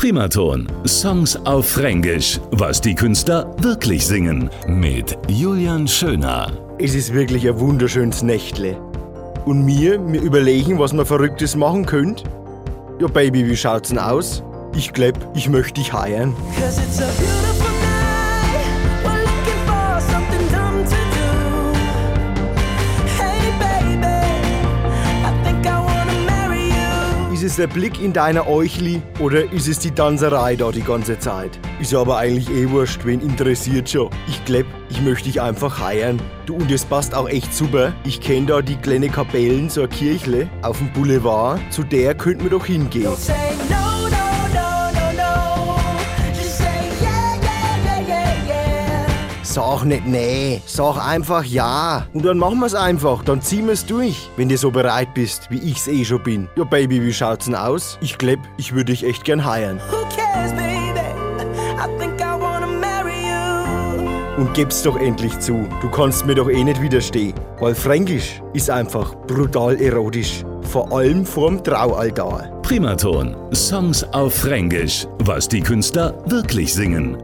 Primaton. Songs auf Fränkisch. Was die Künstler wirklich singen. Mit Julian Schöner. Es ist wirklich ein wunderschönes Nächtle. Und mir, mir überlegen, was man Verrücktes machen könnt? Ja, Baby, wie schaut's denn aus? Ich glaub, ich möchte dich heiern. Cause it's a beautiful Ist es der Blick in deine Äuchli oder ist es die Tanzerei da die ganze Zeit? Ist aber eigentlich eh wurscht, wen interessiert schon. Ich glaub, ich möchte dich einfach heiern. Du, und es passt auch echt super. Ich kenn da die kleine Kapellen, so eine Kirchle auf dem Boulevard. Zu der könnten wir doch hingehen. Sag nicht nee, sag einfach ja. Und dann machen wir's einfach, dann ziehen wir's durch, wenn du so bereit bist, wie ich's eh schon bin. Ja, Baby, wie schaut's denn aus? Ich glaub, ich würde dich echt gern heiern. Who cares, baby? I think I wanna marry you. Und gib's doch endlich zu, du kannst mir doch eh nicht widerstehen. Weil Fränkisch ist einfach brutal erotisch. Vor allem vorm Traualtar. Primaton. Songs auf Fränkisch. Was die Künstler wirklich singen.